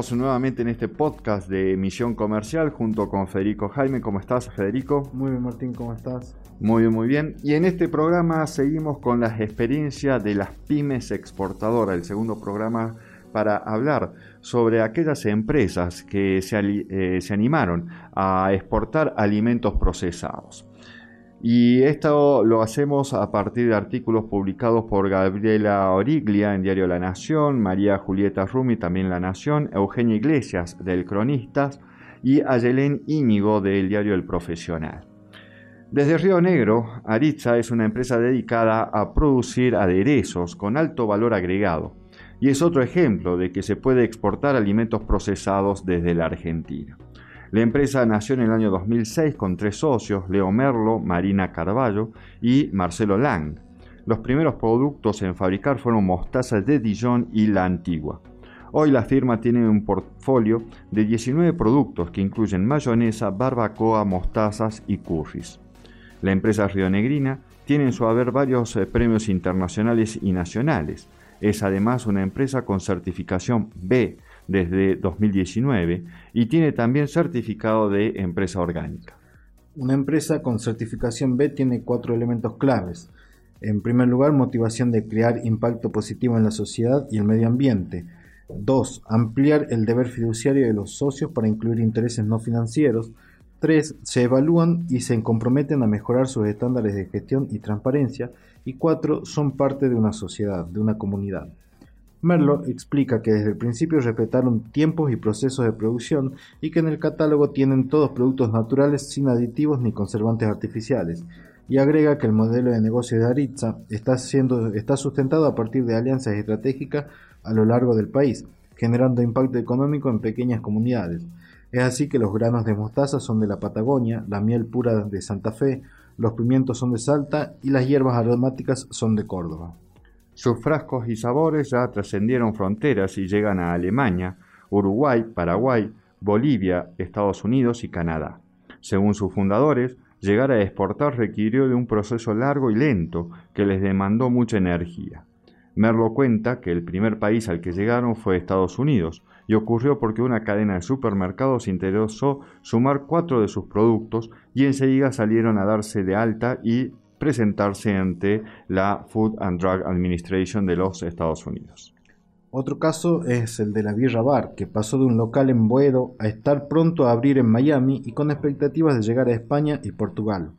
Estamos nuevamente en este podcast de Misión Comercial junto con Federico Jaime. ¿Cómo estás, Federico? Muy bien, Martín, ¿cómo estás? Muy bien, muy bien. Y en este programa seguimos con las experiencias de las pymes exportadoras, el segundo programa para hablar sobre aquellas empresas que se, eh, se animaron a exportar alimentos procesados. Y esto lo hacemos a partir de artículos publicados por Gabriela Origlia en Diario La Nación, María Julieta Rumi también La Nación, Eugenia Iglesias del Cronistas y Ayelén Íñigo del Diario El Profesional. Desde Río Negro, Aritza es una empresa dedicada a producir aderezos con alto valor agregado y es otro ejemplo de que se puede exportar alimentos procesados desde la Argentina. La empresa nació en el año 2006 con tres socios, Leo Merlo, Marina Carballo y Marcelo Lang. Los primeros productos en fabricar fueron mostazas de Dijon y la Antigua. Hoy la firma tiene un portfolio de 19 productos que incluyen mayonesa, barbacoa, mostazas y curries. La empresa rionegrina tiene en su haber varios eh, premios internacionales y nacionales. Es además una empresa con certificación B desde 2019 y tiene también certificado de empresa orgánica. Una empresa con certificación B tiene cuatro elementos claves. En primer lugar, motivación de crear impacto positivo en la sociedad y el medio ambiente. 2. Ampliar el deber fiduciario de los socios para incluir intereses no financieros. 3. Se evalúan y se comprometen a mejorar sus estándares de gestión y transparencia. Y 4. Son parte de una sociedad, de una comunidad. Merlo explica que desde el principio respetaron tiempos y procesos de producción y que en el catálogo tienen todos productos naturales sin aditivos ni conservantes artificiales, y agrega que el modelo de negocio de Aritza está, siendo, está sustentado a partir de alianzas estratégicas a lo largo del país, generando impacto económico en pequeñas comunidades. Es así que los granos de mostaza son de la Patagonia, la miel pura de Santa Fe, los pimientos son de Salta y las hierbas aromáticas son de Córdoba. Sus frascos y sabores ya trascendieron fronteras y llegan a Alemania, Uruguay, Paraguay, Bolivia, Estados Unidos y Canadá. Según sus fundadores, llegar a exportar requirió de un proceso largo y lento que les demandó mucha energía. Merlo cuenta que el primer país al que llegaron fue Estados Unidos, y ocurrió porque una cadena de supermercados interesó sumar cuatro de sus productos y enseguida salieron a darse de alta y presentarse ante la Food and Drug Administration de los Estados Unidos. Otro caso es el de la Birra Bar, que pasó de un local en Boedo a estar pronto a abrir en Miami y con expectativas de llegar a España y Portugal.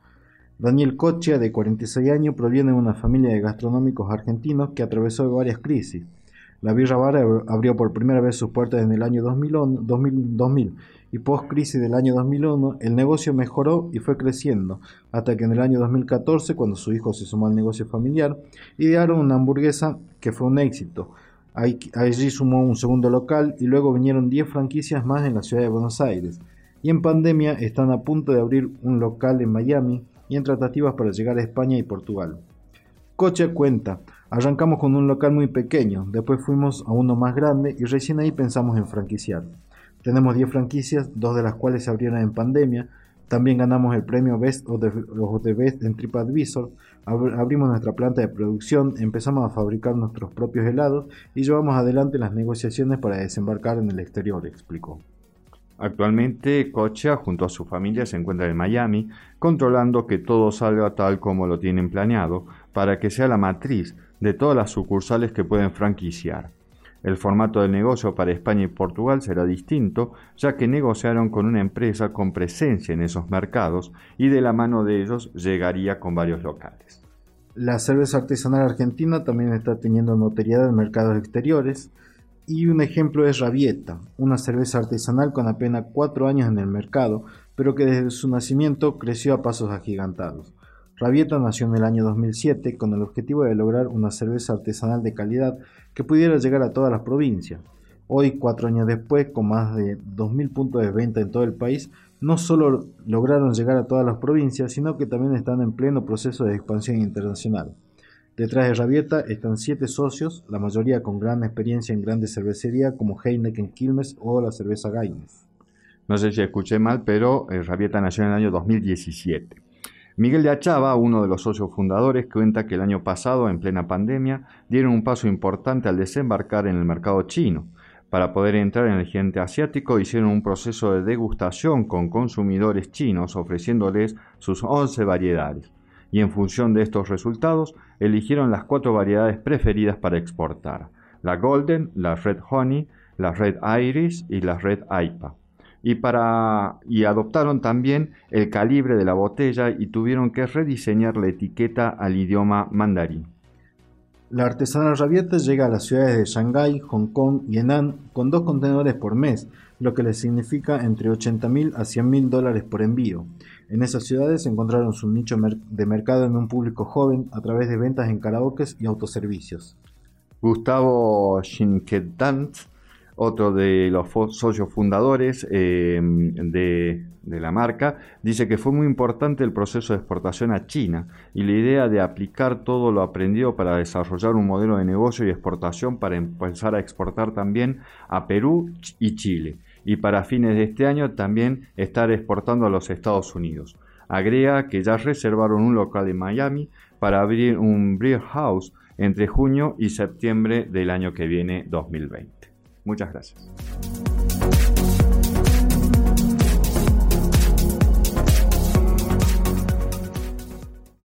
Daniel Cochia, de 46 años, proviene de una familia de gastronómicos argentinos que atravesó varias crisis. La Birra Bar abrió por primera vez sus puertas en el año 2000, 2000 y post-crisis del año 2001, el negocio mejoró y fue creciendo, hasta que en el año 2014, cuando su hijo se sumó al negocio familiar, idearon una hamburguesa que fue un éxito. Allí sumó un segundo local y luego vinieron 10 franquicias más en la ciudad de Buenos Aires. Y en pandemia están a punto de abrir un local en Miami y en tratativas para llegar a España y Portugal. Coche cuenta, arrancamos con un local muy pequeño, después fuimos a uno más grande y recién ahí pensamos en franquiciar. Tenemos 10 franquicias, dos de las cuales se abrieron en pandemia. También ganamos el premio Best of the, Best en TripAdvisor. abrimos nuestra planta de producción, empezamos a fabricar nuestros propios helados y llevamos adelante las negociaciones para desembarcar en el exterior, explicó. Actualmente, Cocha, junto a su familia, se encuentra en Miami, controlando que todo salga tal como lo tienen planeado, para que sea la matriz de todas las sucursales que pueden franquiciar. El formato del negocio para España y Portugal será distinto, ya que negociaron con una empresa con presencia en esos mercados y de la mano de ellos llegaría con varios locales. La cerveza artesanal argentina también está teniendo notoriedad en mercados exteriores y un ejemplo es Rabieta, una cerveza artesanal con apenas cuatro años en el mercado, pero que desde su nacimiento creció a pasos agigantados. Rabieta nació en el año 2007 con el objetivo de lograr una cerveza artesanal de calidad que pudiera llegar a todas las provincias. Hoy, cuatro años después, con más de 2.000 puntos de venta en todo el país, no solo lograron llegar a todas las provincias, sino que también están en pleno proceso de expansión internacional. Detrás de Rabieta están siete socios, la mayoría con gran experiencia en grandes cervecerías como Heineken, Quilmes o la cerveza Gaines. No sé si escuché mal, pero eh, Rabieta nació en el año 2017. Miguel de Achava, uno de los socios fundadores, cuenta que el año pasado, en plena pandemia, dieron un paso importante al desembarcar en el mercado chino. Para poder entrar en el gigante asiático hicieron un proceso de degustación con consumidores chinos ofreciéndoles sus 11 variedades y en función de estos resultados eligieron las cuatro variedades preferidas para exportar, la Golden, la Red Honey, la Red Iris y la Red Aipa. Y, para, y adoptaron también el calibre de la botella y tuvieron que rediseñar la etiqueta al idioma mandarín. La artesana Rabieta llega a las ciudades de Shanghái, Hong Kong y Henan con dos contenedores por mes, lo que le significa entre 80 mil a 100 mil dólares por envío. En esas ciudades encontraron su nicho de mercado en un público joven a través de ventas en karaokes y autoservicios. Gustavo Shinkedant, otro de los socios fundadores em, de, de, la marca, dice que fue muy importante el proceso de exportación a China y la idea de aplicar todo lo aprendido para desarrollar un modelo de negocio y exportación para empezar a exportar también a Perú y Chile y para fines de este año también estar exportando a los Estados Unidos. Agrega que ya reservaron un local en Miami para abrir un beer house entre junio y septiembre del año que viene 2020. Muchas gracias.